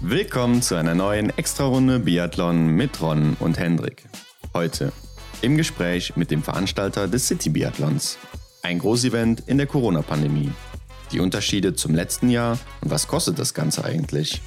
Willkommen zu einer neuen Extra-Runde Biathlon mit Ron und Hendrik. Heute im Gespräch mit dem Veranstalter des City Biathlons. Ein Großevent in der Corona-Pandemie. Die Unterschiede zum letzten Jahr und was kostet das Ganze eigentlich?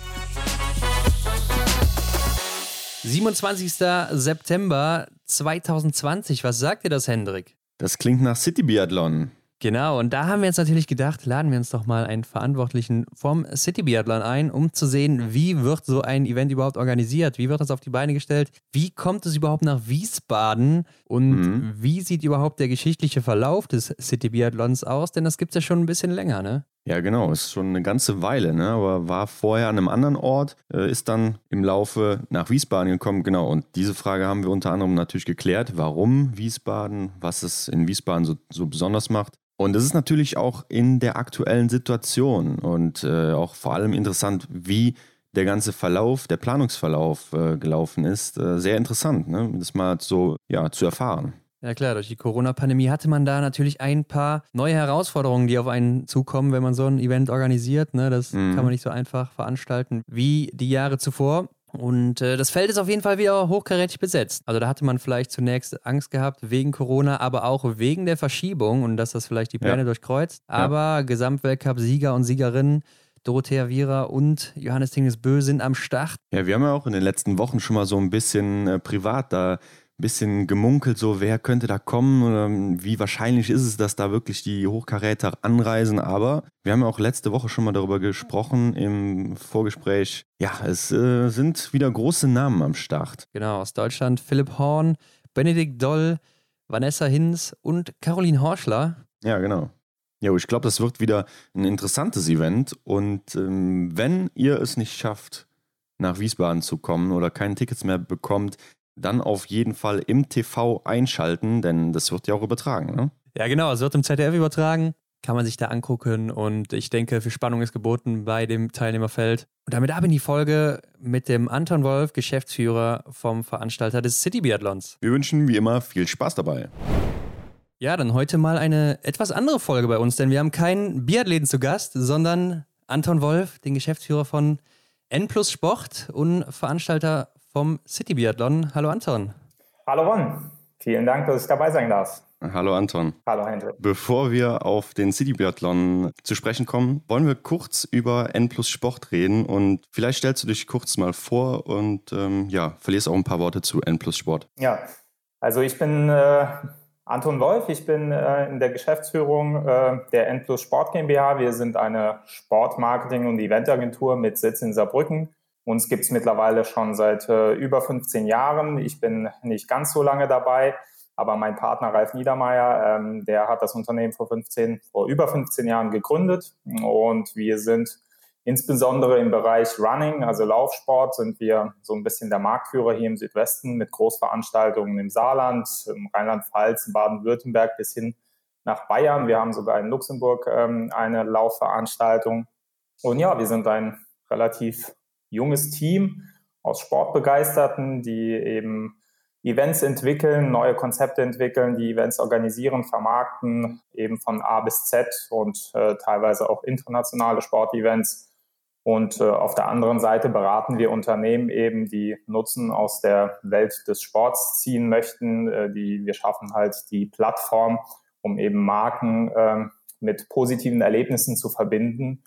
27. September 2020. Was sagt dir das, Hendrik? Das klingt nach City Biathlon. Genau, und da haben wir jetzt natürlich gedacht, laden wir uns doch mal einen Verantwortlichen vom City Biathlon ein, um zu sehen, wie wird so ein Event überhaupt organisiert, wie wird das auf die Beine gestellt, wie kommt es überhaupt nach Wiesbaden und mhm. wie sieht überhaupt der geschichtliche Verlauf des City Biathlons aus, denn das gibt es ja schon ein bisschen länger, ne? Ja, genau, ist schon eine ganze Weile, ne? aber war vorher an einem anderen Ort, äh, ist dann im Laufe nach Wiesbaden gekommen, genau. Und diese Frage haben wir unter anderem natürlich geklärt, warum Wiesbaden, was es in Wiesbaden so, so besonders macht. Und es ist natürlich auch in der aktuellen Situation und äh, auch vor allem interessant, wie der ganze Verlauf, der Planungsverlauf äh, gelaufen ist. Äh, sehr interessant, ne? das mal so ja, zu erfahren. Ja klar, durch die Corona-Pandemie hatte man da natürlich ein paar neue Herausforderungen, die auf einen zukommen, wenn man so ein Event organisiert. Ne? Das mhm. kann man nicht so einfach veranstalten wie die Jahre zuvor. Und äh, das Feld ist auf jeden Fall wieder hochkarätig besetzt. Also da hatte man vielleicht zunächst Angst gehabt wegen Corona, aber auch wegen der Verschiebung und dass das vielleicht die Pläne ja. durchkreuzt. Aber ja. Gesamtweltcup-Sieger und Siegerinnen Dorothea Viera und Johannes Tingesbö sind am Start. Ja, wir haben ja auch in den letzten Wochen schon mal so ein bisschen äh, privat da bisschen gemunkelt, so wer könnte da kommen oder wie wahrscheinlich ist es, dass da wirklich die Hochkaräter anreisen. Aber wir haben ja auch letzte Woche schon mal darüber gesprochen im Vorgespräch. Ja, es äh, sind wieder große Namen am Start. Genau, aus Deutschland Philipp Horn, Benedikt Doll, Vanessa Hinz und Caroline Horschler. Ja, genau. Ja, ich glaube, das wird wieder ein interessantes Event. Und ähm, wenn ihr es nicht schafft, nach Wiesbaden zu kommen oder keine Tickets mehr bekommt, dann auf jeden Fall im TV einschalten, denn das wird ja auch übertragen, ne? Ja, genau, es wird im ZDF übertragen, kann man sich da angucken und ich denke, für Spannung ist geboten bei dem Teilnehmerfeld. Und damit ab in die Folge mit dem Anton Wolf, Geschäftsführer vom Veranstalter des City Biathlons. Wir wünschen wie immer viel Spaß dabei. Ja, dann heute mal eine etwas andere Folge bei uns, denn wir haben keinen Biathleten zu Gast, sondern Anton Wolf, den Geschäftsführer von N Plus Sport und Veranstalter vom City Biathlon. Hallo Anton. Hallo Ron. Vielen Dank, dass ich dabei sein darf. Hallo Anton. Hallo Hendrik. Bevor wir auf den City Biathlon zu sprechen kommen, wollen wir kurz über N plus Sport reden und vielleicht stellst du dich kurz mal vor und ähm, ja, verlierst auch ein paar Worte zu N plus Sport. Ja, also ich bin äh, Anton Wolf, ich bin äh, in der Geschäftsführung äh, der N plus Sport GmbH. Wir sind eine Sportmarketing- und Eventagentur mit Sitz in Saarbrücken. Uns gibt es mittlerweile schon seit äh, über 15 Jahren. Ich bin nicht ganz so lange dabei, aber mein Partner Ralf Niedermeyer, ähm, der hat das Unternehmen vor 15, vor über 15 Jahren gegründet und wir sind insbesondere im Bereich Running, also Laufsport, sind wir so ein bisschen der Marktführer hier im Südwesten mit Großveranstaltungen im Saarland, im Rheinland-Pfalz, in Baden-Württemberg bis hin nach Bayern. Wir haben sogar in Luxemburg ähm, eine Laufveranstaltung. Und ja, wir sind ein relativ junges Team aus Sportbegeisterten, die eben Events entwickeln, neue Konzepte entwickeln, die Events organisieren, vermarkten, eben von A bis Z und äh, teilweise auch internationale Sportevents. Und äh, auf der anderen Seite beraten wir Unternehmen eben, die Nutzen aus der Welt des Sports ziehen möchten. Äh, die, wir schaffen halt die Plattform, um eben Marken äh, mit positiven Erlebnissen zu verbinden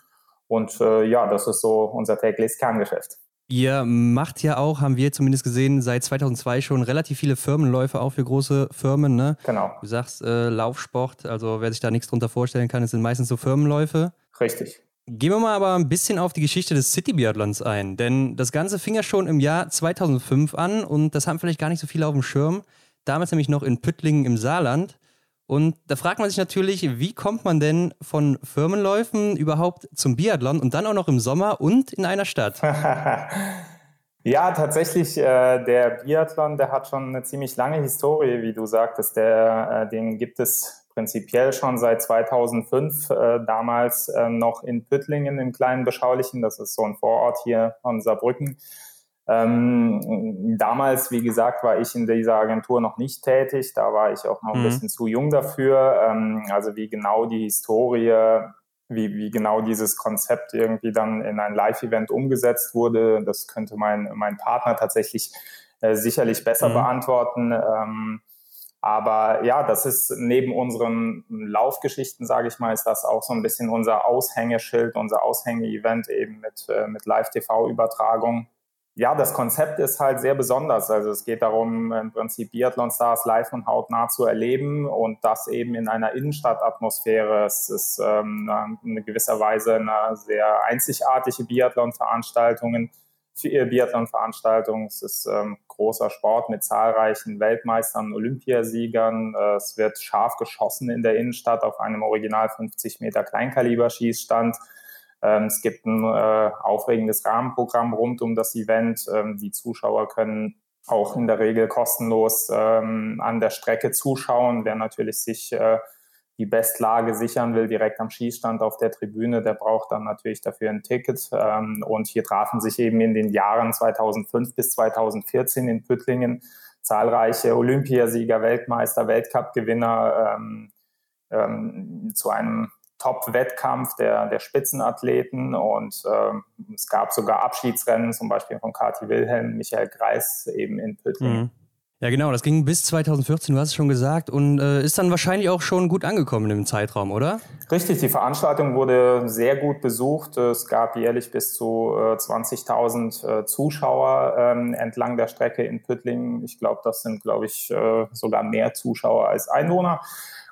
und äh, ja, das ist so unser tägliches Kerngeschäft. Ihr macht ja auch, haben wir zumindest gesehen, seit 2002 schon relativ viele Firmenläufe auch für große Firmen. Ne? Genau. Du sagst äh, Laufsport, also wer sich da nichts drunter vorstellen kann, es sind meistens so Firmenläufe. Richtig. Gehen wir mal aber ein bisschen auf die Geschichte des City Biathlons ein, denn das Ganze fing ja schon im Jahr 2005 an und das haben vielleicht gar nicht so viele auf dem Schirm. Damals nämlich noch in Püttlingen im Saarland. Und da fragt man sich natürlich, wie kommt man denn von Firmenläufen überhaupt zum Biathlon und dann auch noch im Sommer und in einer Stadt? ja, tatsächlich, äh, der Biathlon, der hat schon eine ziemlich lange Historie, wie du sagtest. Der, äh, den gibt es prinzipiell schon seit 2005, äh, damals äh, noch in Püttlingen im kleinen Beschaulichen, das ist so ein Vorort hier von Saarbrücken. Ähm, damals, wie gesagt, war ich in dieser Agentur noch nicht tätig. Da war ich auch noch ein mhm. bisschen zu jung dafür. Ähm, also wie genau die Historie wie, wie genau dieses Konzept irgendwie dann in ein Live-Event umgesetzt wurde, das könnte mein, mein Partner tatsächlich äh, sicherlich besser mhm. beantworten. Ähm, aber ja, das ist neben unseren Laufgeschichten, sage ich mal, ist das auch so ein bisschen unser Aushängeschild, unser Aushänge-Event eben mit, äh, mit Live-TV-Übertragung. Ja, das Konzept ist halt sehr besonders. Also es geht darum, im Prinzip Biathlon-Stars live und hautnah zu erleben und das eben in einer Innenstadtatmosphäre. Es ist ähm, in gewisser Weise eine sehr einzigartige Biathlon-Veranstaltung ihre Biathlon-Veranstaltung. Es ist ähm, großer Sport mit zahlreichen Weltmeistern, Olympiasiegern. Äh, es wird scharf geschossen in der Innenstadt auf einem original 50 Meter Kleinkaliber-Schießstand. Ähm, es gibt ein äh, aufregendes Rahmenprogramm rund um das Event. Ähm, die Zuschauer können auch in der Regel kostenlos ähm, an der Strecke zuschauen. Wer natürlich sich äh, die Bestlage sichern will, direkt am Schießstand auf der Tribüne, der braucht dann natürlich dafür ein Ticket. Und hier trafen sich eben in den Jahren 2005 bis 2014 in Püttlingen zahlreiche Olympiasieger, Weltmeister, Weltcup-Gewinner ähm, ähm, zu einem Top-Wettkampf der, der Spitzenathleten und ähm, es gab sogar Abschiedsrennen, zum Beispiel von Kati Wilhelm, Michael Greis eben in Püttlingen. Mhm. Ja, genau, das ging bis 2014, du hast es schon gesagt, und äh, ist dann wahrscheinlich auch schon gut angekommen im Zeitraum, oder? Richtig, die Veranstaltung wurde sehr gut besucht. Es gab jährlich bis zu äh, 20.000 äh, Zuschauer ähm, entlang der Strecke in Püttlingen. Ich glaube, das sind, glaube ich, äh, sogar mehr Zuschauer als Einwohner.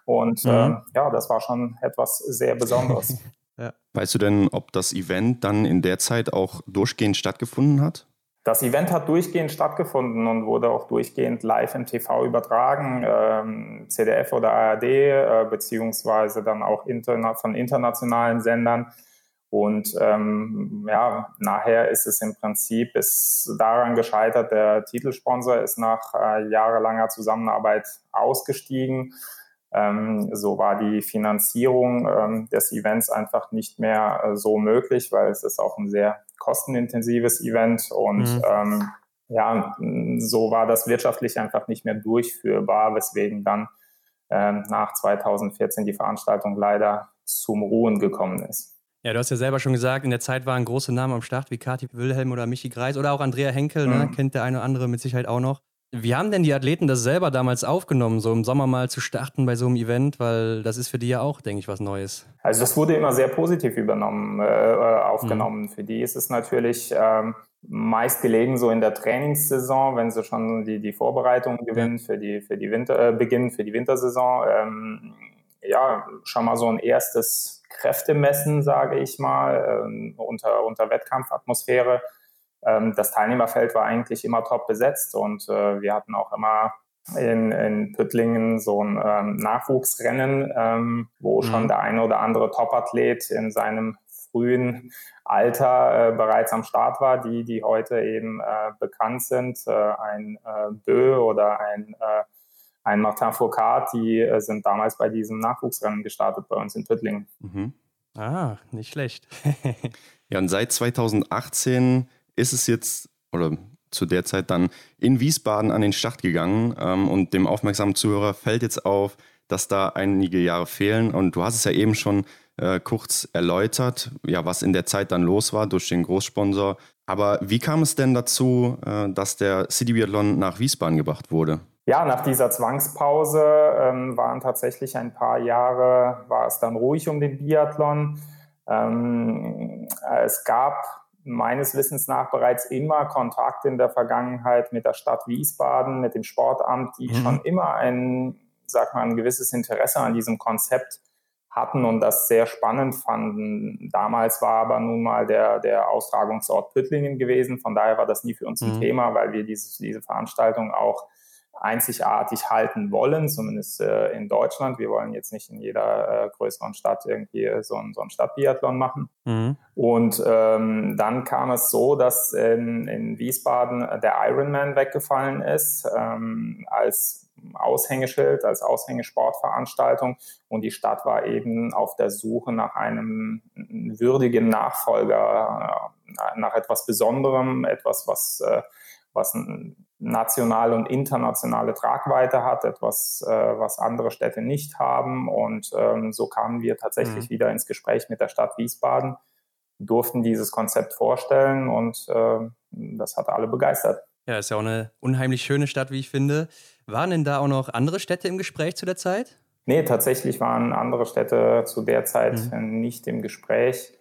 Und mhm. Ähm, ja, das war schon etwas sehr Besonderes. ja. Weißt du denn, ob das Event dann in der Zeit auch durchgehend stattgefunden hat? Das Event hat durchgehend stattgefunden und wurde auch durchgehend live im TV übertragen, ähm, CDF oder ARD, äh, beziehungsweise dann auch interna von internationalen Sendern. Und ähm, ja, nachher ist es im Prinzip ist daran gescheitert, der Titelsponsor ist nach äh, jahrelanger Zusammenarbeit ausgestiegen. Ähm, so war die Finanzierung ähm, des Events einfach nicht mehr äh, so möglich, weil es ist auch ein sehr kostenintensives Event und mhm. ähm, ja, so war das wirtschaftlich einfach nicht mehr durchführbar, weswegen dann ähm, nach 2014 die Veranstaltung leider zum Ruhen gekommen ist. Ja, du hast ja selber schon gesagt, in der Zeit waren große Namen am Start wie Kati Wilhelm oder Michi Greis oder auch Andrea Henkel, ne? mhm. ne? kennt der eine oder andere mit Sicherheit auch noch. Wie haben denn die Athleten das selber damals aufgenommen, so im Sommer mal zu starten bei so einem Event? Weil das ist für die ja auch, denke ich, was Neues. Also das wurde immer sehr positiv übernommen, äh, äh aufgenommen. Mhm. Für die ist es natürlich ähm, meist gelegen so in der Trainingssaison, wenn sie schon die, die Vorbereitung gewinnen für die, für die Winter, äh, beginnen für die Wintersaison. Ähm, ja, schon mal so ein erstes Kräftemessen, sage ich mal, ähm, unter, unter Wettkampfatmosphäre das Teilnehmerfeld war eigentlich immer top besetzt und äh, wir hatten auch immer in, in Püttlingen so ein ähm, Nachwuchsrennen, ähm, wo mhm. schon der eine oder andere Topathlet in seinem frühen Alter äh, bereits am Start war, die, die heute eben äh, bekannt sind. Äh, ein äh, Bö oder ein, äh, ein Martin Foucault, die äh, sind damals bei diesem Nachwuchsrennen gestartet bei uns in Püttlingen. Mhm. Ah, nicht schlecht. ja, und seit 2018 ist es jetzt, oder zu der Zeit dann in Wiesbaden an den Start gegangen ähm, und dem aufmerksamen Zuhörer fällt jetzt auf, dass da einige Jahre fehlen und du hast es ja eben schon äh, kurz erläutert, ja, was in der Zeit dann los war durch den Großsponsor. Aber wie kam es denn dazu, äh, dass der City Biathlon nach Wiesbaden gebracht wurde? Ja, nach dieser Zwangspause ähm, waren tatsächlich ein paar Jahre, war es dann ruhig um den Biathlon. Ähm, es gab meines Wissens nach bereits immer Kontakt in der Vergangenheit mit der Stadt Wiesbaden, mit dem Sportamt, die mhm. schon immer ein, sag mal, ein gewisses Interesse an diesem Konzept hatten und das sehr spannend fanden. Damals war aber nun mal der, der Austragungsort Püttlingen gewesen. Von daher war das nie für uns ein mhm. Thema, weil wir diese, diese Veranstaltung auch einzigartig halten wollen, zumindest äh, in Deutschland. Wir wollen jetzt nicht in jeder äh, größeren Stadt irgendwie äh, so, ein, so ein Stadtbiathlon machen. Mhm. Und ähm, dann kam es so, dass in, in Wiesbaden der Ironman weggefallen ist ähm, als Aushängeschild, als Aushängesportveranstaltung. Und die Stadt war eben auf der Suche nach einem würdigen Nachfolger, äh, nach etwas Besonderem, etwas, was äh, was nationale und internationale Tragweite hat, etwas, äh, was andere Städte nicht haben. Und ähm, so kamen wir tatsächlich mhm. wieder ins Gespräch mit der Stadt Wiesbaden, durften dieses Konzept vorstellen und äh, das hat alle begeistert. Ja, ist ja auch eine unheimlich schöne Stadt, wie ich finde. Waren denn da auch noch andere Städte im Gespräch zu der Zeit? Nee, tatsächlich waren andere Städte zu der Zeit mhm. nicht im Gespräch.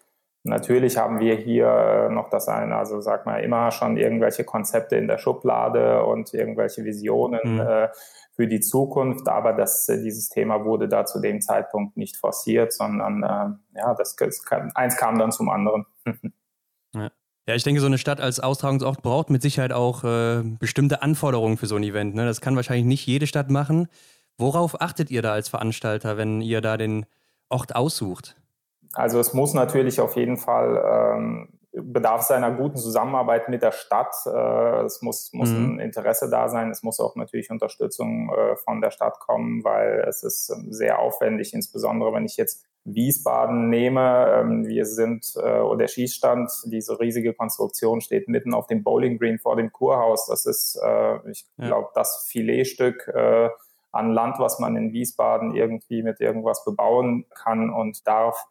Natürlich haben wir hier äh, noch das eine, also sag mal, immer schon irgendwelche Konzepte in der Schublade und irgendwelche Visionen mhm. äh, für die Zukunft, aber das, äh, dieses Thema wurde da zu dem Zeitpunkt nicht forciert, sondern äh, ja, das, das kam, eins kam dann zum anderen. ja. ja. ich denke, so eine Stadt als Austragungsort braucht mit Sicherheit auch äh, bestimmte Anforderungen für so ein Event. Ne? Das kann wahrscheinlich nicht jede Stadt machen. Worauf achtet ihr da als Veranstalter, wenn ihr da den Ort aussucht? Also es muss natürlich auf jeden Fall ähm, bedarf seiner guten Zusammenarbeit mit der Stadt. Äh, es muss, muss mhm. ein Interesse da sein. Es muss auch natürlich Unterstützung äh, von der Stadt kommen, weil es ist sehr aufwendig, insbesondere wenn ich jetzt Wiesbaden nehme. Ähm, wir sind, äh, oder der Schießstand, diese riesige Konstruktion steht mitten auf dem Bowling Green vor dem Kurhaus. Das ist, äh, ich glaube, das Filetstück äh, an Land, was man in Wiesbaden irgendwie mit irgendwas bebauen kann und darf.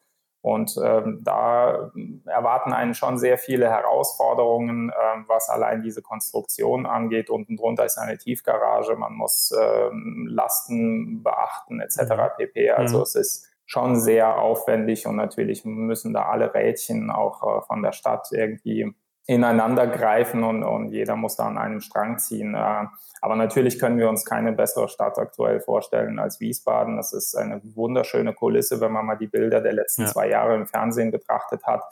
Und ähm, da erwarten einen schon sehr viele Herausforderungen, ähm, was allein diese Konstruktion angeht. Unten drunter ist eine Tiefgarage, man muss ähm, Lasten beachten etc. Mhm. pp. Also mhm. es ist schon sehr aufwendig und natürlich müssen da alle Rädchen auch äh, von der Stadt irgendwie ineinander greifen und, und jeder muss da an einem Strang ziehen. Äh, aber natürlich können wir uns keine bessere Stadt aktuell vorstellen als Wiesbaden. Das ist eine wunderschöne Kulisse, wenn man mal die Bilder der letzten ja. zwei Jahre im Fernsehen betrachtet hat.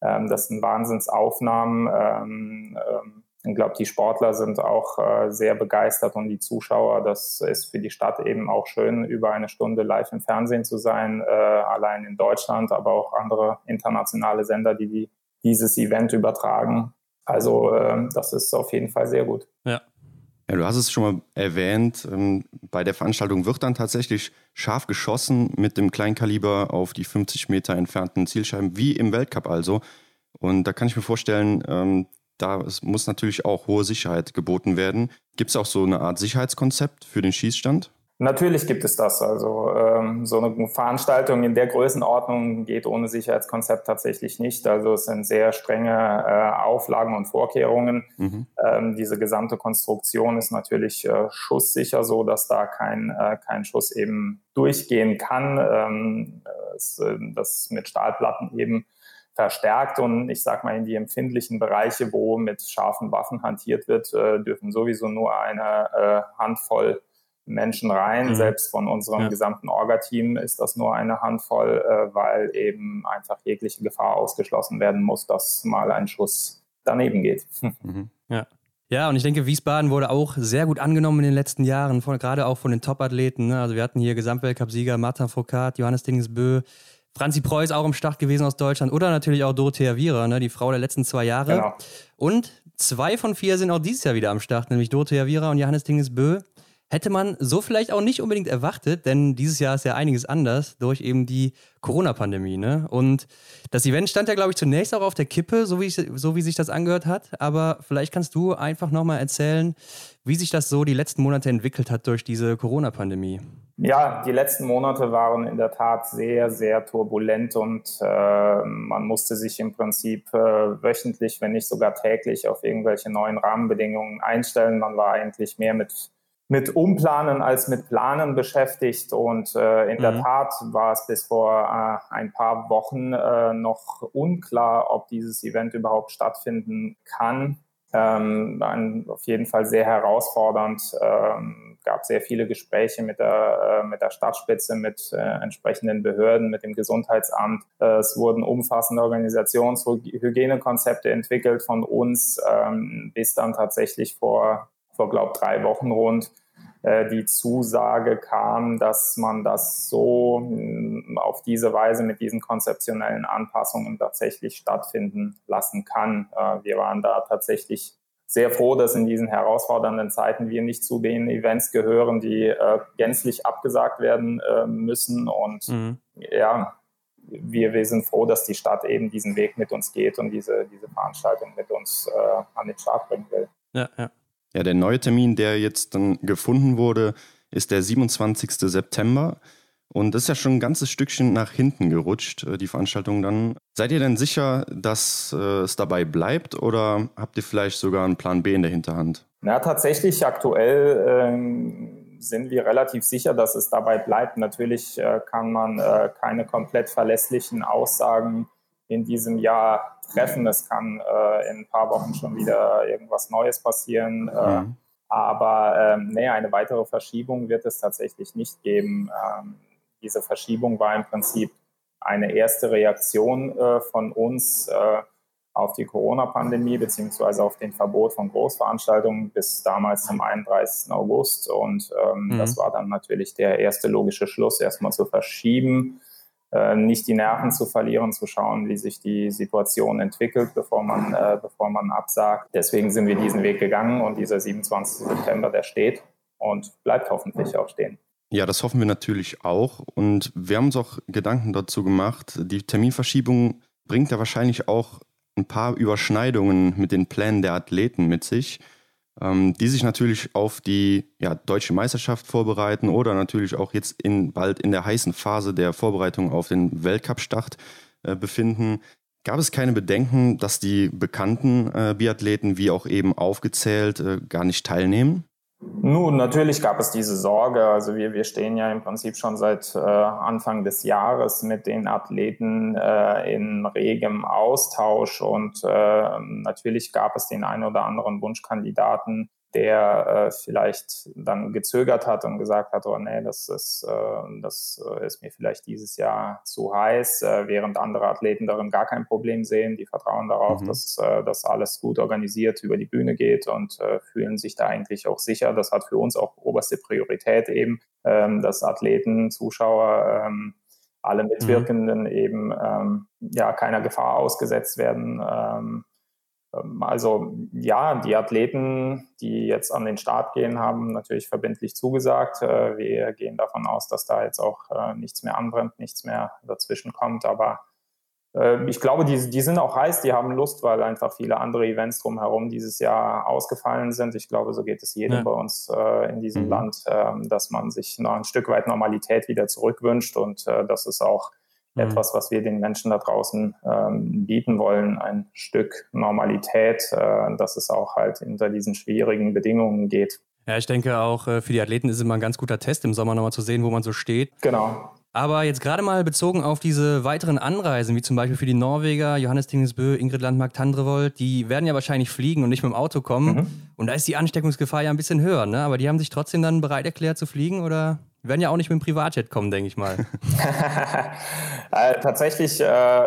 Ähm, das sind Wahnsinnsaufnahmen. Ähm, ähm, ich glaube, die Sportler sind auch äh, sehr begeistert und die Zuschauer. Das ist für die Stadt eben auch schön, über eine Stunde live im Fernsehen zu sein, äh, allein in Deutschland, aber auch andere internationale Sender, die die dieses Event übertragen. Also äh, das ist auf jeden Fall sehr gut. Ja. Ja, du hast es schon mal erwähnt, ähm, bei der Veranstaltung wird dann tatsächlich scharf geschossen mit dem Kleinkaliber auf die 50 Meter entfernten Zielscheiben, wie im Weltcup also. Und da kann ich mir vorstellen, ähm, da muss natürlich auch hohe Sicherheit geboten werden. Gibt es auch so eine Art Sicherheitskonzept für den Schießstand? Natürlich gibt es das. Also ähm, so eine Veranstaltung in der Größenordnung geht ohne Sicherheitskonzept tatsächlich nicht. Also es sind sehr strenge äh, Auflagen und Vorkehrungen. Mhm. Ähm, diese gesamte Konstruktion ist natürlich äh, schusssicher, so dass da kein, äh, kein Schuss eben durchgehen kann. Ähm, es, äh, das mit Stahlplatten eben verstärkt und ich sage mal in die empfindlichen Bereiche, wo mit scharfen Waffen hantiert wird, äh, dürfen sowieso nur eine äh, Handvoll Menschen rein. Mhm. Selbst von unserem ja. gesamten Orga-Team ist das nur eine Handvoll, äh, weil eben einfach jegliche Gefahr ausgeschlossen werden muss, dass mal ein Schuss daneben geht. Mhm. Ja. Ja, und ich denke, Wiesbaden wurde auch sehr gut angenommen in den letzten Jahren, von, gerade auch von den Top-Athleten. Ne? Also wir hatten hier Gesamtweltcup-Sieger Martin Foucault, Johannes Dingesbö, Franzi Preuß auch im Start gewesen aus Deutschland oder natürlich auch Dorothea Viera, ne? die Frau der letzten zwei Jahre. Genau. Und zwei von vier sind auch dieses Jahr wieder am Start, nämlich Dorothea Viera und Johannes Dingesbö hätte man so vielleicht auch nicht unbedingt erwartet, denn dieses Jahr ist ja einiges anders durch eben die Corona-Pandemie. Ne? Und das Event stand ja, glaube ich, zunächst auch auf der Kippe, so wie, ich, so wie sich das angehört hat. Aber vielleicht kannst du einfach nochmal erzählen, wie sich das so die letzten Monate entwickelt hat durch diese Corona-Pandemie. Ja, die letzten Monate waren in der Tat sehr, sehr turbulent und äh, man musste sich im Prinzip äh, wöchentlich, wenn nicht sogar täglich, auf irgendwelche neuen Rahmenbedingungen einstellen. Man war eigentlich mehr mit mit Umplanen als mit Planen beschäftigt. Und äh, in mhm. der Tat war es bis vor äh, ein paar Wochen äh, noch unklar, ob dieses Event überhaupt stattfinden kann. Ähm, ein, auf jeden Fall sehr herausfordernd. Ähm, gab sehr viele Gespräche mit der, äh, mit der Stadtspitze, mit äh, entsprechenden Behörden, mit dem Gesundheitsamt. Äh, es wurden umfassende Organisationshygienekonzepte entwickelt von uns, ähm, bis dann tatsächlich vor vor, glaube drei Wochen rund die Zusage kam, dass man das so mm, auf diese Weise mit diesen konzeptionellen Anpassungen tatsächlich stattfinden lassen kann. Äh, wir waren da tatsächlich sehr froh, dass in diesen herausfordernden Zeiten wir nicht zu den Events gehören, die äh, gänzlich abgesagt werden äh, müssen. Und mhm. ja, wir, wir sind froh, dass die Stadt eben diesen Weg mit uns geht und diese, diese Veranstaltung mit uns äh, an den Start bringen will. Ja, ja. Ja, der neue Termin, der jetzt dann gefunden wurde, ist der 27. September. Und das ist ja schon ein ganzes Stückchen nach hinten gerutscht, äh, die Veranstaltung dann. Seid ihr denn sicher, dass äh, es dabei bleibt oder habt ihr vielleicht sogar einen Plan B in der Hinterhand? Na, tatsächlich aktuell ähm, sind wir relativ sicher, dass es dabei bleibt. Natürlich äh, kann man äh, keine komplett verlässlichen Aussagen in diesem Jahr treffen. Es kann äh, in ein paar Wochen schon wieder irgendwas Neues passieren. Äh, mhm. aber ähm, nee, eine weitere Verschiebung wird es tatsächlich nicht geben. Ähm, diese Verschiebung war im Prinzip eine erste Reaktion äh, von uns äh, auf die Corona-Pandemie beziehungsweise auf den Verbot von Großveranstaltungen bis damals zum 31. August. Und ähm, mhm. das war dann natürlich der erste logische Schluss, erstmal zu verschieben, äh, nicht die Nerven zu verlieren, zu schauen, wie sich die Situation entwickelt, bevor man, äh, bevor man absagt. Deswegen sind wir diesen Weg gegangen und dieser 27. September, der steht und bleibt hoffentlich auch stehen. Ja, das hoffen wir natürlich auch. Und wir haben uns auch Gedanken dazu gemacht. Die Terminverschiebung bringt ja wahrscheinlich auch ein paar Überschneidungen mit den Plänen der Athleten mit sich, die sich natürlich auf die ja, deutsche Meisterschaft vorbereiten oder natürlich auch jetzt in, bald in der heißen Phase der Vorbereitung auf den Weltcup-Start äh, befinden. Gab es keine Bedenken, dass die bekannten äh, Biathleten, wie auch eben aufgezählt, äh, gar nicht teilnehmen? Nun, natürlich gab es diese Sorge. Also wir, wir stehen ja im Prinzip schon seit äh, Anfang des Jahres mit den Athleten äh, in regem Austausch und äh, natürlich gab es den einen oder anderen Wunschkandidaten, der äh, vielleicht dann gezögert hat und gesagt hat, oh nee, das ist, äh, das äh, ist mir vielleicht dieses Jahr zu heiß, äh, während andere Athleten darin gar kein Problem sehen. Die vertrauen darauf, mhm. dass äh, das alles gut organisiert über die Bühne geht und äh, fühlen sich da eigentlich auch sicher. Das hat für uns auch oberste Priorität eben, ähm, dass Athleten, Zuschauer, ähm, alle mhm. Mitwirkenden mhm. eben ähm, ja keiner Gefahr ausgesetzt werden. Ähm, ähm, also ja, die Athleten, die jetzt an den Start gehen, haben natürlich verbindlich zugesagt. Äh, wir gehen davon aus, dass da jetzt auch äh, nichts mehr anbrennt, nichts mehr dazwischen kommt. Aber äh, ich glaube, die, die sind auch heiß, die haben Lust, weil einfach viele andere Events drumherum dieses Jahr ausgefallen sind. Ich glaube, so geht es jedem ja. bei uns in diesem mhm. Land, ähm, dass man sich noch ein Stück weit Normalität wieder zurückwünscht und das ist auch. Etwas, was wir den Menschen da draußen ähm, bieten wollen, ein Stück Normalität, äh, dass es auch halt hinter diesen schwierigen Bedingungen geht. Ja, ich denke auch äh, für die Athleten ist es immer ein ganz guter Test im Sommer nochmal zu sehen, wo man so steht. Genau. Aber jetzt gerade mal bezogen auf diese weiteren Anreisen, wie zum Beispiel für die Norweger, Johannes Dingesbö, Ingrid Landmark, Tandrevold, die werden ja wahrscheinlich fliegen und nicht mit dem Auto kommen. Mhm. Und da ist die Ansteckungsgefahr ja ein bisschen höher, ne? Aber die haben sich trotzdem dann bereit erklärt zu fliegen oder werden ja auch nicht mit dem Privatjet kommen, denke ich mal. äh, tatsächlich, äh,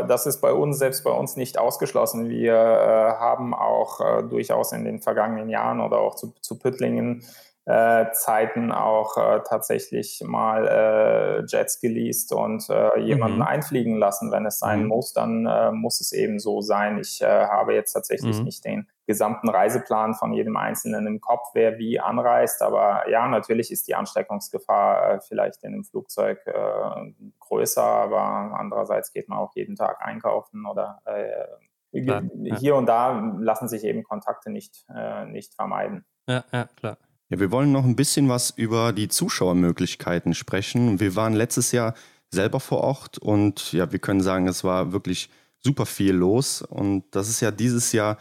das ist bei uns, selbst bei uns nicht ausgeschlossen. Wir äh, haben auch durchaus in den vergangenen Jahren oder auch zu, zu Püttlingen äh, Zeiten auch äh, tatsächlich mal äh, Jets geleast und äh, jemanden mhm. einfliegen lassen. Wenn es sein mhm. muss, dann äh, muss es eben so sein. Ich äh, habe jetzt tatsächlich mhm. nicht den gesamten Reiseplan von jedem Einzelnen im Kopf, wer wie anreist. Aber ja, natürlich ist die Ansteckungsgefahr äh, vielleicht in einem Flugzeug äh, größer, aber andererseits geht man auch jeden Tag einkaufen oder äh, klar, hier ja. und da lassen sich eben Kontakte nicht, äh, nicht vermeiden. Ja, ja, klar. Ja, wir wollen noch ein bisschen was über die Zuschauermöglichkeiten sprechen. Wir waren letztes Jahr selber vor Ort und ja, wir können sagen, es war wirklich super viel los und das ist ja dieses Jahr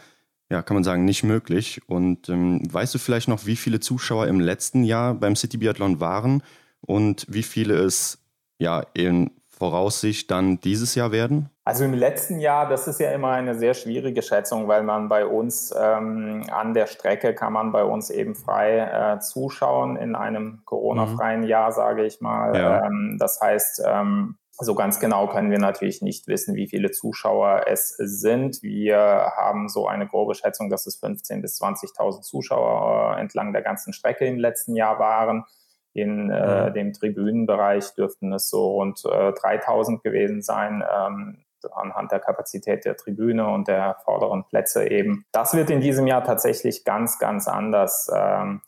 ja, kann man sagen, nicht möglich. Und ähm, weißt du vielleicht noch, wie viele Zuschauer im letzten Jahr beim City Biathlon waren und wie viele es ja in Voraussicht dann dieses Jahr werden? Also im letzten Jahr, das ist ja immer eine sehr schwierige Schätzung, weil man bei uns ähm, an der Strecke kann man bei uns eben frei äh, zuschauen in einem Corona-freien mhm. Jahr, sage ich mal. Ja. Ähm, das heißt, ähm, so ganz genau können wir natürlich nicht wissen, wie viele Zuschauer es sind. Wir haben so eine grobe Schätzung, dass es 15.000 bis 20.000 Zuschauer äh, entlang der ganzen Strecke im letzten Jahr waren. In äh, mhm. dem Tribünenbereich dürften es so rund äh, 3.000 gewesen sein. Ähm, anhand der Kapazität der Tribüne und der vorderen Plätze eben. Das wird in diesem Jahr tatsächlich ganz, ganz anders. Ähm,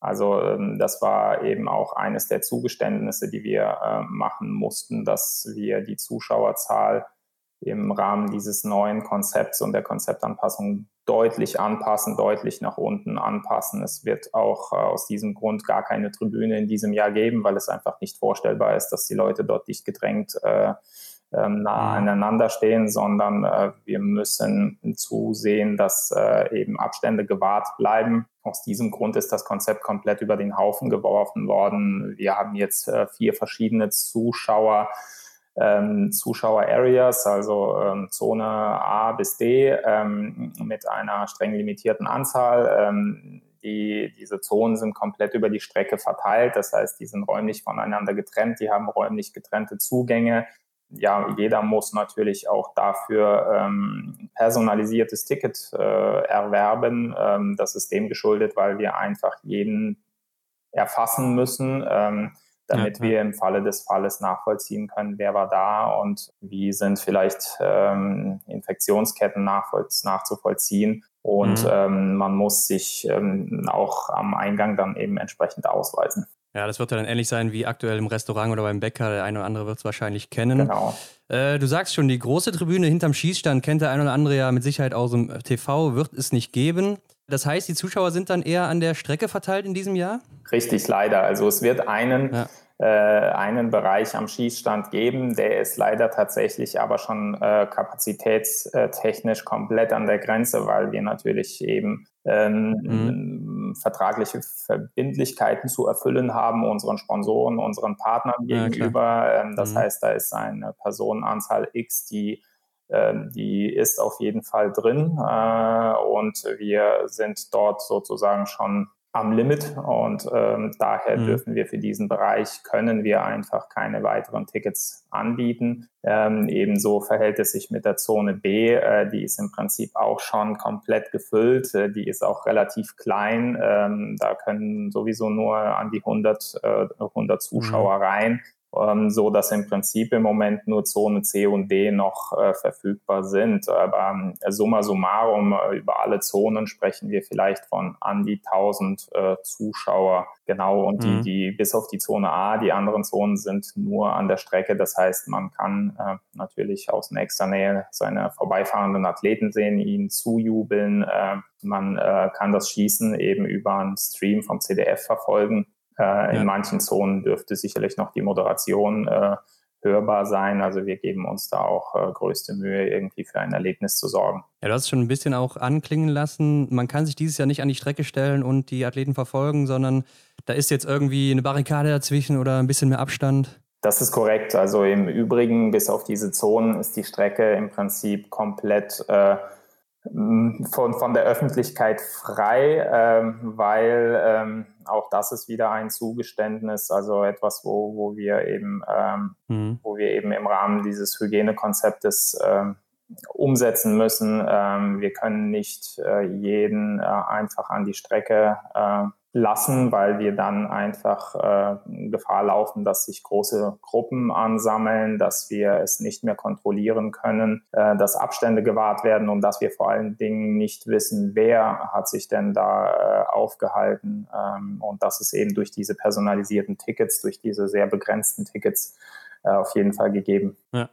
also ähm, das war eben auch eines der Zugeständnisse, die wir äh, machen mussten, dass wir die Zuschauerzahl im Rahmen dieses neuen Konzepts und der Konzeptanpassung deutlich anpassen, deutlich nach unten anpassen. Es wird auch äh, aus diesem Grund gar keine Tribüne in diesem Jahr geben, weil es einfach nicht vorstellbar ist, dass die Leute dort dicht gedrängt äh, ähm, nah mhm. aneinander stehen, sondern äh, wir müssen zusehen, dass äh, eben Abstände gewahrt bleiben. Aus diesem Grund ist das Konzept komplett über den Haufen geworfen worden. Wir haben jetzt äh, vier verschiedene Zuschauer. Ähm, Zuschauer-Areas, also ähm, Zone A bis D ähm, mit einer streng limitierten Anzahl. Ähm, die, diese Zonen sind komplett über die Strecke verteilt. Das heißt, die sind räumlich voneinander getrennt, die haben räumlich getrennte Zugänge ja, jeder muss natürlich auch dafür ähm, personalisiertes Ticket äh, erwerben. Ähm, das ist dem geschuldet, weil wir einfach jeden erfassen müssen, ähm, damit ja, wir im Falle des Falles nachvollziehen können, wer war da und wie sind vielleicht ähm, Infektionsketten nachzuvollziehen. Und mhm. ähm, man muss sich ähm, auch am Eingang dann eben entsprechend ausweisen. Ja, das wird ja dann ähnlich sein wie aktuell im Restaurant oder beim Bäcker. Der eine oder andere wird es wahrscheinlich kennen. Genau. Äh, du sagst schon, die große Tribüne hinterm Schießstand kennt der eine oder andere ja mit Sicherheit aus dem TV, wird es nicht geben. Das heißt, die Zuschauer sind dann eher an der Strecke verteilt in diesem Jahr? Richtig, leider. Also es wird einen ja äh, einen Bereich am Schießstand geben. Der ist leider tatsächlich aber schon äh, kapazitätstechnisch komplett an der Grenze, weil wir natürlich eben ähm, mhm. vertragliche Verbindlichkeiten zu erfüllen haben, unseren Sponsoren, unseren Partnern gegenüber. Ja, ähm, das mhm. heißt, da ist eine Personenanzahl X, die die ist auf jeden Fall drin äh, und wir sind dort sozusagen schon am Limit und ähm, daher mhm. dürfen wir für diesen Bereich, können wir einfach keine weiteren Tickets anbieten. Ähm, ebenso verhält es sich mit der Zone B, äh, die ist im Prinzip auch schon komplett gefüllt, äh, die ist auch relativ klein, ähm, da können sowieso nur an die 100, äh, 100 Zuschauer mhm. rein ähm, so dass im Prinzip im Moment nur Zone C und D noch äh, verfügbar sind. Aber äh, summa summarum, äh, über alle Zonen sprechen wir vielleicht von an die 1000 äh, Zuschauer. Genau, und mhm. die, die bis auf die Zone A, die anderen Zonen sind nur an der Strecke. Das heißt, man kann äh, natürlich aus nächster Nähe seine vorbeifahrenden Athleten sehen, ihnen zujubeln. Äh, man äh, kann das Schießen eben über einen Stream vom CDF verfolgen. Äh, in manchen Zonen dürfte sicherlich noch die Moderation äh, hörbar sein. Also wir geben uns da auch äh, größte Mühe, irgendwie für ein Erlebnis zu sorgen. Ja, du hast es schon ein bisschen auch anklingen lassen. Man kann sich dieses Jahr nicht an die Strecke stellen und die Athleten verfolgen, sondern da ist jetzt irgendwie eine Barrikade dazwischen oder ein bisschen mehr Abstand. Das ist korrekt. Also im Übrigen, bis auf diese Zonen, ist die Strecke im Prinzip komplett äh, von, von der Öffentlichkeit frei, ähm, weil ähm, auch das ist wieder ein Zugeständnis, also etwas, wo, wo wir eben, ähm, mhm. wo wir eben im Rahmen dieses Hygienekonzeptes ähm, umsetzen müssen. Ähm, wir können nicht äh, jeden äh, einfach an die Strecke äh, lassen, weil wir dann einfach äh, Gefahr laufen, dass sich große Gruppen ansammeln, dass wir es nicht mehr kontrollieren können, äh, dass Abstände gewahrt werden und dass wir vor allen Dingen nicht wissen, wer hat sich denn da äh, aufgehalten ähm, und das ist eben durch diese personalisierten Tickets, durch diese sehr begrenzten Tickets äh, auf jeden Fall gegeben. Ja.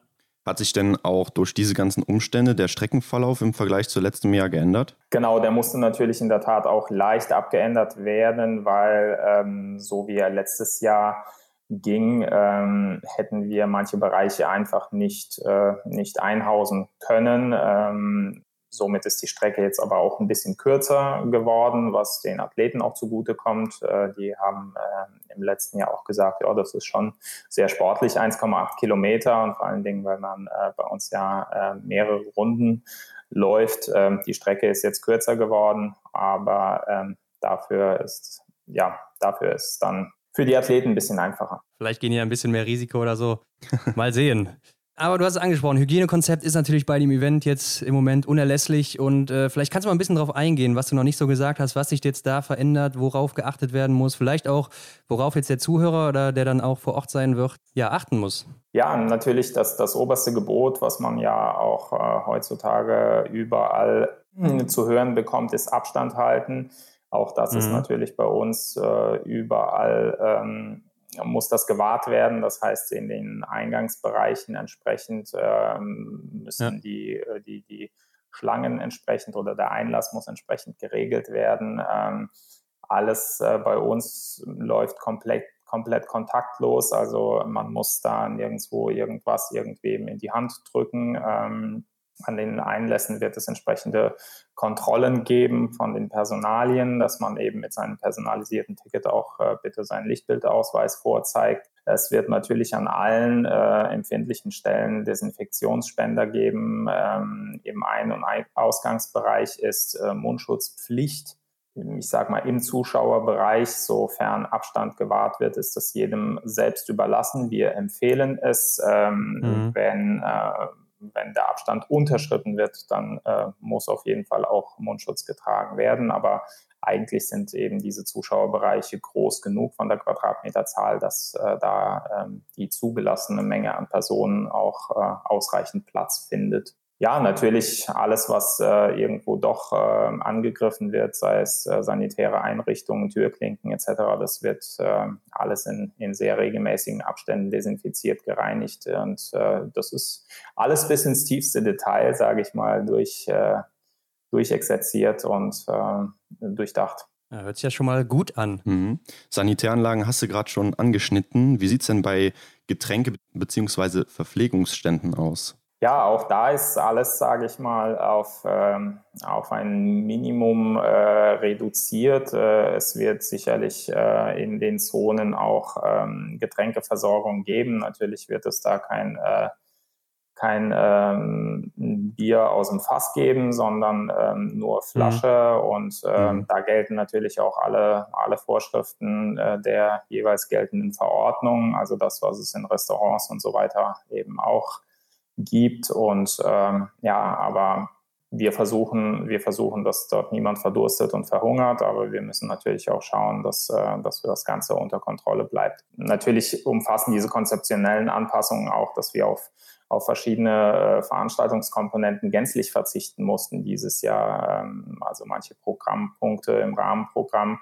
Hat sich denn auch durch diese ganzen Umstände der Streckenverlauf im Vergleich zu letztem Jahr geändert? Genau, der musste natürlich in der Tat auch leicht abgeändert werden, weil ähm, so wie er letztes Jahr ging, ähm, hätten wir manche Bereiche einfach nicht, äh, nicht einhausen können. Ähm, Somit ist die Strecke jetzt aber auch ein bisschen kürzer geworden, was den Athleten auch zugutekommt. Äh, die haben äh, im letzten Jahr auch gesagt, ja, das ist schon sehr sportlich, 1,8 Kilometer und vor allen Dingen, weil man äh, bei uns ja mehrere Runden läuft. Ähm, die Strecke ist jetzt kürzer geworden, aber ähm, dafür ist, ja, dafür ist dann für die Athleten ein bisschen einfacher. Vielleicht gehen ja ein bisschen mehr Risiko oder so. Mal sehen. Aber du hast es angesprochen, Hygienekonzept ist natürlich bei dem Event jetzt im Moment unerlässlich und äh, vielleicht kannst du mal ein bisschen darauf eingehen, was du noch nicht so gesagt hast, was sich jetzt da verändert, worauf geachtet werden muss, vielleicht auch, worauf jetzt der Zuhörer oder der dann auch vor Ort sein wird, ja, achten muss. Ja, natürlich das, das oberste Gebot, was man ja auch äh, heutzutage überall äh, zu hören bekommt, ist Abstand halten. Auch das mhm. ist natürlich bei uns äh, überall ähm, muss das gewahrt werden. Das heißt, in den Eingangsbereichen entsprechend ähm, müssen ja. die, äh, die, die Schlangen entsprechend oder der Einlass muss entsprechend geregelt werden. Ähm, alles äh, bei uns läuft komplett, komplett kontaktlos. Also man muss da nirgendwo irgendwas irgendwem in die Hand drücken. Ähm, an den Einlässen wird es entsprechende Kontrollen geben von den Personalien, dass man eben mit seinem personalisierten Ticket auch äh, bitte seinen Lichtbildausweis vorzeigt. Es wird natürlich an allen äh, empfindlichen Stellen Desinfektionsspender geben. Ähm, Im Ein- und Ausgangsbereich ist äh, Mundschutzpflicht. Ich sage mal, im Zuschauerbereich, sofern Abstand gewahrt wird, ist das jedem selbst überlassen. Wir empfehlen es, ähm, mhm. wenn äh, wenn der Abstand unterschritten wird, dann äh, muss auf jeden Fall auch Mundschutz getragen werden. Aber eigentlich sind eben diese Zuschauerbereiche groß genug von der Quadratmeterzahl, dass äh, da ähm, die zugelassene Menge an Personen auch äh, ausreichend Platz findet ja, natürlich alles, was äh, irgendwo doch äh, angegriffen wird, sei es äh, sanitäre Einrichtungen, Türklinken etc., das wird äh, alles in, in sehr regelmäßigen Abständen desinfiziert, gereinigt. Und äh, das ist alles bis ins tiefste Detail, sage ich mal, durch, äh, durchexerziert und äh, durchdacht. Ja, hört sich ja schon mal gut an. Mhm. Sanitäranlagen hast du gerade schon angeschnitten. Wie sieht es denn bei Getränke- bzw. Verpflegungsständen aus? Ja, auch da ist alles, sage ich mal, auf, ähm, auf ein Minimum äh, reduziert. Äh, es wird sicherlich äh, in den Zonen auch ähm, Getränkeversorgung geben. Natürlich wird es da kein, äh, kein ähm, Bier aus dem Fass geben, sondern ähm, nur Flasche. Mhm. Und ähm, mhm. da gelten natürlich auch alle, alle Vorschriften äh, der jeweils geltenden Verordnungen. Also das, was es in Restaurants und so weiter eben auch gibt. Und ähm, ja, aber wir versuchen, wir versuchen, dass dort niemand verdurstet und verhungert, aber wir müssen natürlich auch schauen, dass, äh, dass das Ganze unter Kontrolle bleibt. Natürlich umfassen diese konzeptionellen Anpassungen auch, dass wir auf, auf verschiedene äh, Veranstaltungskomponenten gänzlich verzichten mussten dieses Jahr. Ähm, also manche Programmpunkte im Rahmenprogramm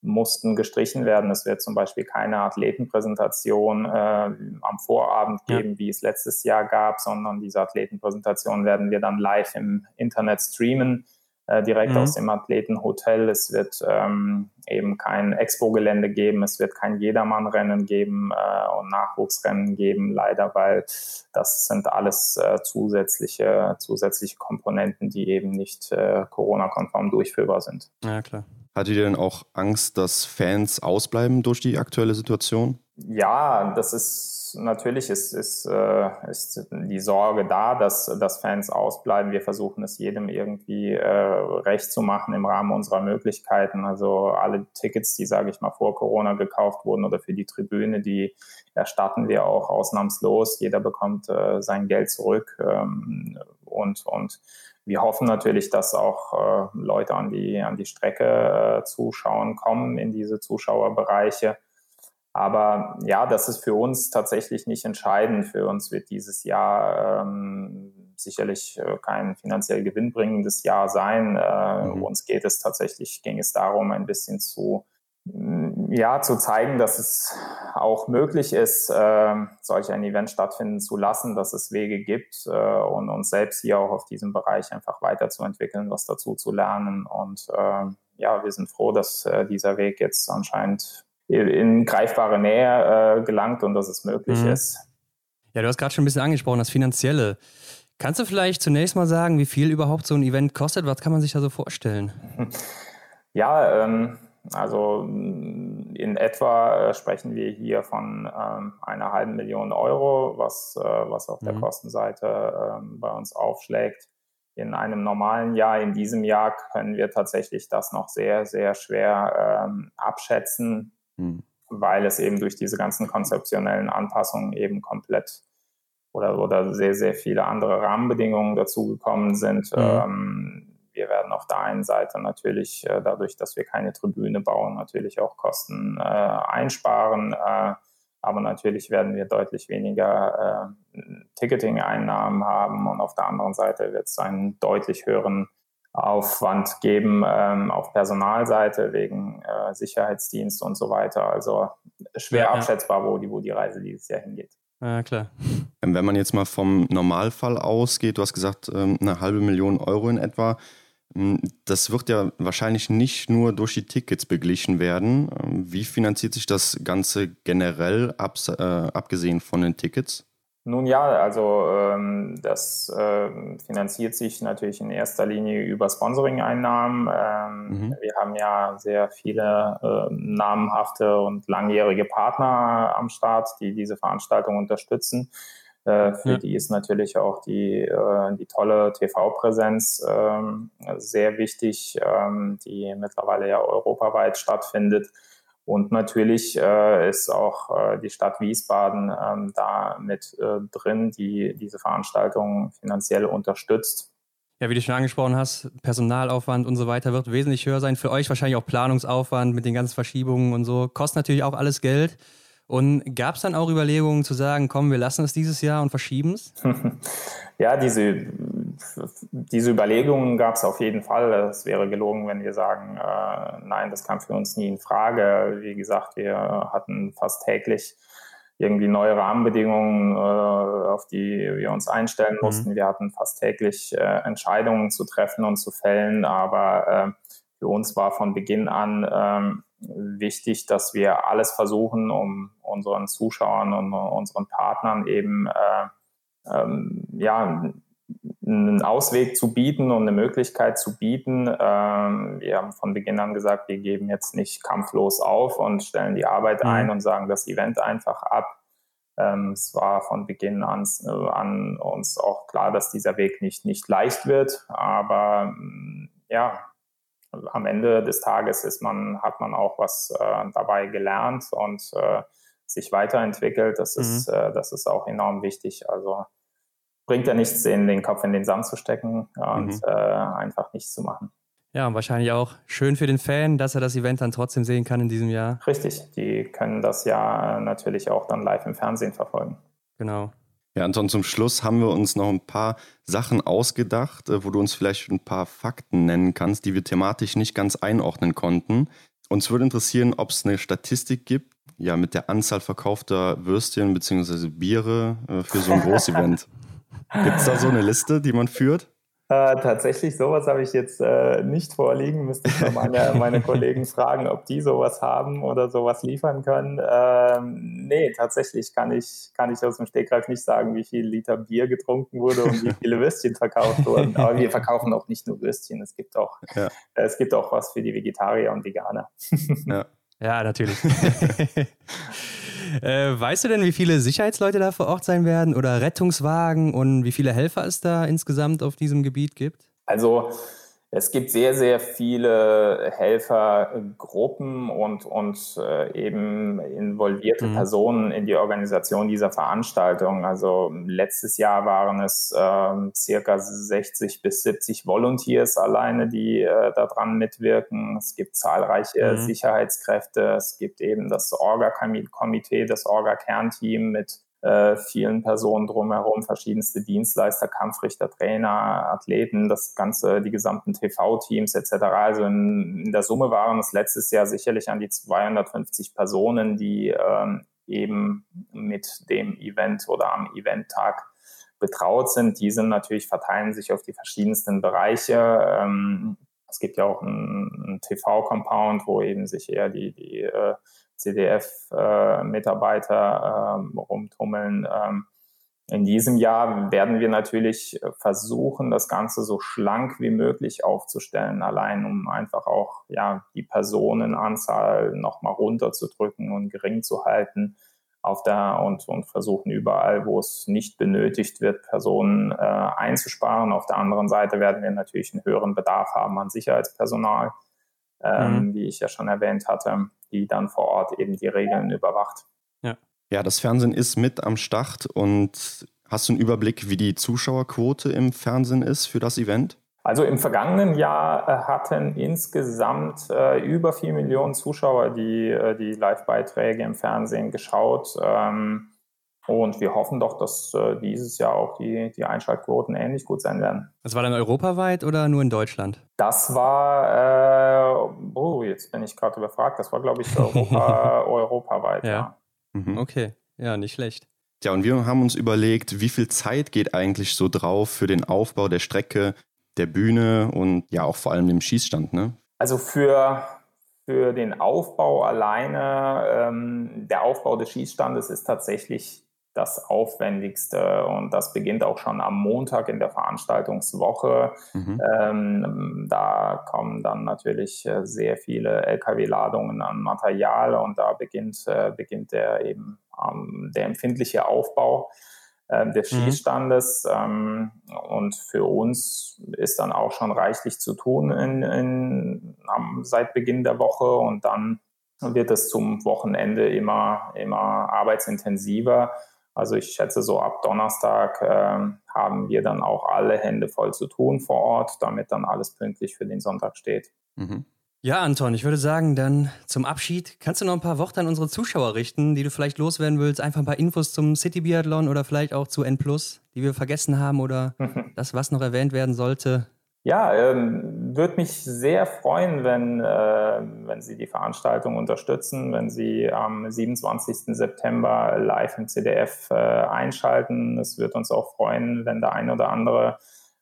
mussten gestrichen werden. Es wird zum Beispiel keine Athletenpräsentation äh, am Vorabend geben, ja. wie es letztes Jahr gab, sondern diese Athletenpräsentation werden wir dann live im Internet streamen, äh, direkt mhm. aus dem Athletenhotel. Es wird ähm, eben kein Expo-Gelände geben, es wird kein Jedermannrennen geben äh, und Nachwuchsrennen geben, leider, weil das sind alles äh, zusätzliche, zusätzliche Komponenten, die eben nicht äh, Corona-konform durchführbar sind. Ja, klar. Hattet ihr denn auch Angst, dass Fans ausbleiben durch die aktuelle Situation? Ja, das ist natürlich ist, ist, äh, ist die Sorge da, dass, dass Fans ausbleiben. Wir versuchen es jedem irgendwie äh, recht zu machen im Rahmen unserer Möglichkeiten. Also alle Tickets, die, sage ich mal, vor Corona gekauft wurden oder für die Tribüne, die erstatten wir auch ausnahmslos. Jeder bekommt äh, sein Geld zurück ähm, und, und wir hoffen natürlich, dass auch äh, Leute an die, an die Strecke äh, zuschauen kommen in diese Zuschauerbereiche. Aber ja, das ist für uns tatsächlich nicht entscheidend. Für uns wird dieses Jahr ähm, sicherlich äh, kein finanziell gewinnbringendes Jahr sein. Äh, mhm. Uns geht es tatsächlich, ging es darum, ein bisschen zu ja, zu zeigen, dass es auch möglich ist, äh, solch ein Event stattfinden zu lassen, dass es Wege gibt äh, und uns selbst hier auch auf diesem Bereich einfach weiterzuentwickeln, was dazu zu lernen. Und äh, ja, wir sind froh, dass äh, dieser Weg jetzt anscheinend in greifbare Nähe äh, gelangt und dass es möglich mhm. ist. Ja, du hast gerade schon ein bisschen angesprochen, das Finanzielle. Kannst du vielleicht zunächst mal sagen, wie viel überhaupt so ein Event kostet? Was kann man sich da so vorstellen? Ja, ähm, also mm, in etwa äh, sprechen wir hier von ähm, einer halben Million Euro, was, äh, was auf mhm. der Kostenseite äh, bei uns aufschlägt. In einem normalen Jahr, in diesem Jahr können wir tatsächlich das noch sehr, sehr schwer ähm, abschätzen, mhm. weil es eben durch diese ganzen konzeptionellen Anpassungen eben komplett oder, oder sehr, sehr viele andere Rahmenbedingungen dazugekommen sind. Mhm. Ähm, wir werden auf der einen Seite natürlich äh, dadurch, dass wir keine Tribüne bauen, natürlich auch Kosten äh, einsparen. Äh, aber natürlich werden wir deutlich weniger äh, Ticketing-Einnahmen haben und auf der anderen Seite wird es einen deutlich höheren Aufwand geben ähm, auf Personalseite wegen äh, Sicherheitsdienst und so weiter. Also schwer ja, abschätzbar, wo die, wo die Reise dieses Jahr hingeht. Ja, klar. Ähm, wenn man jetzt mal vom Normalfall ausgeht, du hast gesagt, ähm, eine halbe Million Euro in etwa. Ähm, das wird ja wahrscheinlich nicht nur durch die Tickets beglichen werden. Wie finanziert sich das Ganze generell, äh, abgesehen von den Tickets? Nun ja, also ähm, das äh, finanziert sich natürlich in erster Linie über Sponsoring-Einnahmen. Ähm, mhm. Wir haben ja sehr viele äh, namhafte und langjährige Partner am Start, die diese Veranstaltung unterstützen. Äh, für ja. die ist natürlich auch die, äh, die tolle TV-Präsenz ähm, sehr wichtig, ähm, die mittlerweile ja europaweit stattfindet. Und natürlich äh, ist auch äh, die Stadt Wiesbaden ähm, da mit äh, drin, die diese Veranstaltung finanziell unterstützt. Ja, wie du schon angesprochen hast, Personalaufwand und so weiter wird wesentlich höher sein. Für euch wahrscheinlich auch Planungsaufwand mit den ganzen Verschiebungen und so. Kostet natürlich auch alles Geld. Und gab es dann auch Überlegungen zu sagen, komm, wir lassen es dieses Jahr und verschieben es? ja, diese, diese Überlegungen gab es auf jeden Fall. Es wäre gelogen, wenn wir sagen, äh, nein, das kam für uns nie in Frage. Wie gesagt, wir hatten fast täglich irgendwie neue Rahmenbedingungen, äh, auf die wir uns einstellen mhm. mussten. Wir hatten fast täglich äh, Entscheidungen zu treffen und zu fällen, aber äh, für uns war von Beginn an ähm, wichtig, dass wir alles versuchen, um unseren Zuschauern und unseren Partnern eben äh, ähm, ja, einen Ausweg zu bieten und eine Möglichkeit zu bieten. Ähm, wir haben von Beginn an gesagt, wir geben jetzt nicht kampflos auf und stellen die Arbeit mhm. ein und sagen das Event einfach ab. Ähm, es war von Beginn an, an, uns auch klar, dass dieser Weg nicht, nicht leicht wird, aber ja, am Ende des Tages ist man, hat man auch was äh, dabei gelernt und äh, sich weiterentwickelt. Das, mhm. ist, äh, das ist auch enorm wichtig. Also bringt ja nichts, in den Kopf in den Sand zu stecken und mhm. Äh, einfach nichts zu machen. Ja, und wahrscheinlich auch schön für den Fan, dass er das Event dann trotzdem sehen kann in diesem Jahr. Richtig, die können das ja natürlich auch dann live im Fernsehen verfolgen. Genau. Ja, Anton, zum Schluss haben wir uns noch ein paar Sachen ausgedacht, äh, wo du uns vielleicht ein paar Fakten nennen kannst, die wir thematisch nicht ganz einordnen konnten. Uns würde interessieren, ob es eine Statistik gibt, ja, mit der Anzahl verkaufter Würstchen bzw. Biere äh, für so ein Großevent. Gibt es da so eine Liste, die man führt? Äh, tatsächlich, sowas habe ich jetzt äh, nicht vorliegen. Müsste ich mal meine, meine Kollegen fragen, ob die sowas haben oder sowas liefern können. Ähm, nee, tatsächlich kann ich, kann ich aus dem Stegreif nicht sagen, wie viel Liter Bier getrunken wurde und wie viele Würstchen verkauft wurden. Aber wir verkaufen auch nicht nur Würstchen. Es gibt auch, ja. es gibt auch was für die Vegetarier und Veganer. Ja, ja natürlich. Äh, weißt du denn, wie viele Sicherheitsleute da vor Ort sein werden oder Rettungswagen und wie viele Helfer es da insgesamt auf diesem Gebiet gibt? Also es gibt sehr, sehr viele Helfergruppen und, und äh, eben involvierte mhm. Personen in die Organisation dieser Veranstaltung. Also letztes Jahr waren es äh, circa 60 bis 70 Volunteers alleine, die äh, daran mitwirken. Es gibt zahlreiche mhm. Sicherheitskräfte. Es gibt eben das Orga-Komitee, das Orga-Kernteam mit äh, vielen Personen drumherum, verschiedenste Dienstleister, Kampfrichter, Trainer, Athleten, das ganze, die gesamten TV-Teams etc. Also in, in, der Summe waren es letztes Jahr sicherlich an die 250 Personen, die ähm, eben mit dem Event oder am Eventtag betraut sind. Die sind natürlich verteilen sich auf die verschiedensten Bereiche. Ähm, es gibt ja auch einen, TV-Compound, wo eben sich eher die, die äh, CDF-Mitarbeiter ähm, rumtummeln. Ähm, in diesem Jahr werden wir natürlich versuchen, das Ganze so schlank wie möglich aufzustellen, allein um einfach auch ja, die Personenanzahl nochmal runterzudrücken und gering zu halten auf der und, und versuchen überall, wo es nicht benötigt wird, Personen äh, einzusparen. Auf der anderen Seite werden wir natürlich einen höheren Bedarf haben an Sicherheitspersonal, ähm, mhm. wie ich ja schon erwähnt hatte die dann vor Ort eben die Regeln überwacht. Ja. ja, das Fernsehen ist mit am Start und hast du einen Überblick, wie die Zuschauerquote im Fernsehen ist für das Event? Also im vergangenen Jahr äh, hatten insgesamt äh, über vier Millionen Zuschauer die, äh, die Live-Beiträge im Fernsehen geschaut. Ähm, Und wir hoffen doch, dass äh, dieses Jahr auch die, die Einschaltquoten ähnlich gut sein werden. Das war dann europaweit oder nur in Deutschland? Das war, äh, oh, jetzt bin ich gerade überfragt, das war, glaube ich, Europa, europaweit. Ja. ja. Mhm. Okay, ja, nicht schlecht. Ja, und wir haben uns überlegt, wie viel Zeit geht eigentlich so drauf für den Aufbau der Strecke, der Bühne und ja auch vor allem dem Schießstand, ne? Also für für den Aufbau alleine, ähm, der Aufbau des Schießstandes ist tatsächlich das Aufwendigste und das beginnt auch schon am Montag in der Veranstaltungswoche. Mhm. Ähm, da kommen dann natürlich äh, sehr viele Lkw-Ladungen an Material und da beginnt, äh, beginnt der eben ähm, der empfindliche Aufbau äh, des mhm. Schießstandes. Ähm, und für uns ist dann auch schon reichlich zu tun in, in, am, seit Beginn der Woche und dann wird es zum Wochenende immer, immer arbeitsintensiver. Also ich schätze, so ab Donnerstag äh, haben wir dann auch alle Hände voll zu tun vor Ort, damit dann alles pünktlich für den Sonntag steht. Mhm. Ja, Anton, ich würde sagen, dann zum Abschied kannst du noch ein paar Worte an unsere Zuschauer richten, die du vielleicht loswerden willst. Einfach ein paar Infos zum City Biathlon oder vielleicht auch zu N, die wir vergessen haben oder das, was noch erwähnt werden sollte. Ja, ähm, würde mich sehr freuen, wenn, äh, wenn Sie die Veranstaltung unterstützen, wenn Sie am 27. September live im CDF äh, einschalten. Es wird uns auch freuen, wenn der ein oder andere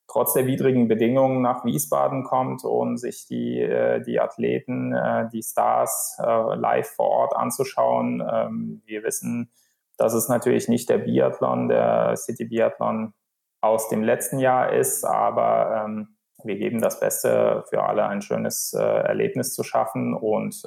trotz der widrigen Bedingungen nach Wiesbaden kommt, um sich die, äh, die Athleten, äh, die Stars äh, live vor Ort anzuschauen. Ähm, wir wissen, dass es natürlich nicht der Biathlon, der City Biathlon aus dem letzten Jahr ist, aber ähm, wir geben das Beste für alle, ein schönes Erlebnis zu schaffen und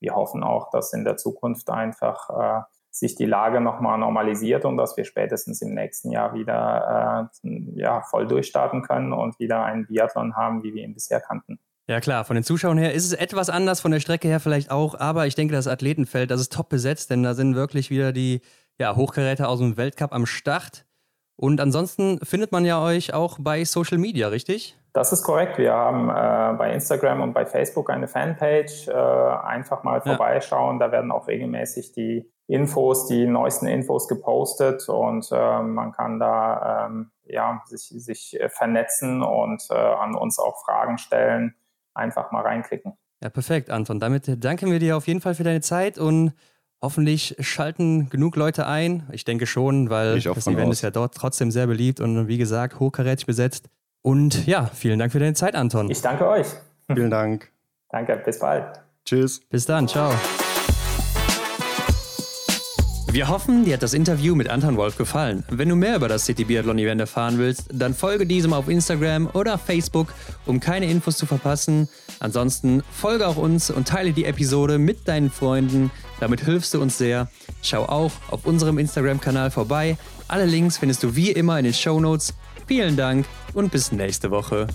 wir hoffen auch, dass in der Zukunft einfach sich die Lage nochmal normalisiert und dass wir spätestens im nächsten Jahr wieder äh, ja, voll durchstarten können und wieder einen Biathlon haben, wie wir ihn bisher kannten. Ja klar, von den Zuschauern her ist es etwas anders, von der Strecke her vielleicht auch, aber ich denke, das Athletenfeld, das ist top besetzt, denn da sind wirklich wieder die ja, Hochgeräte aus dem Weltcup am Start. Und ansonsten findet man ja euch auch bei Social Media, richtig? Das ist korrekt. Wir haben äh, bei Instagram und bei Facebook eine Fanpage. Äh, einfach mal vorbeischauen. Ja. Da werden auch regelmäßig die Infos, die neuesten Infos gepostet und äh, man kann da ähm, ja, sich, sich äh, vernetzen und äh, an uns auch Fragen stellen. Einfach mal reinklicken. Ja, perfekt, Anton. Damit danken wir dir auf jeden Fall für deine Zeit und hoffentlich schalten genug Leute ein. Ich denke schon, weil das Event aus. ist ja dort trotzdem sehr beliebt und wie gesagt, hochkarätig besetzt. Und ja, vielen Dank für deine Zeit, Anton. Ich danke euch. Vielen Dank. Danke, bis bald. Tschüss. Bis dann, ciao. Wir hoffen, dir hat das Interview mit Anton Wolf gefallen. Wenn du mehr über das City Biathlon Event erfahren willst, dann folge diesem auf Instagram oder Facebook, um keine Infos zu verpassen. Ansonsten folge auch uns und teile die Episode mit deinen Freunden. Damit hilfst du uns sehr. Schau auch auf unserem Instagram-Kanal vorbei. Alle Links findest du wie immer in den Show Notes. Vielen Dank und bis nächste Woche.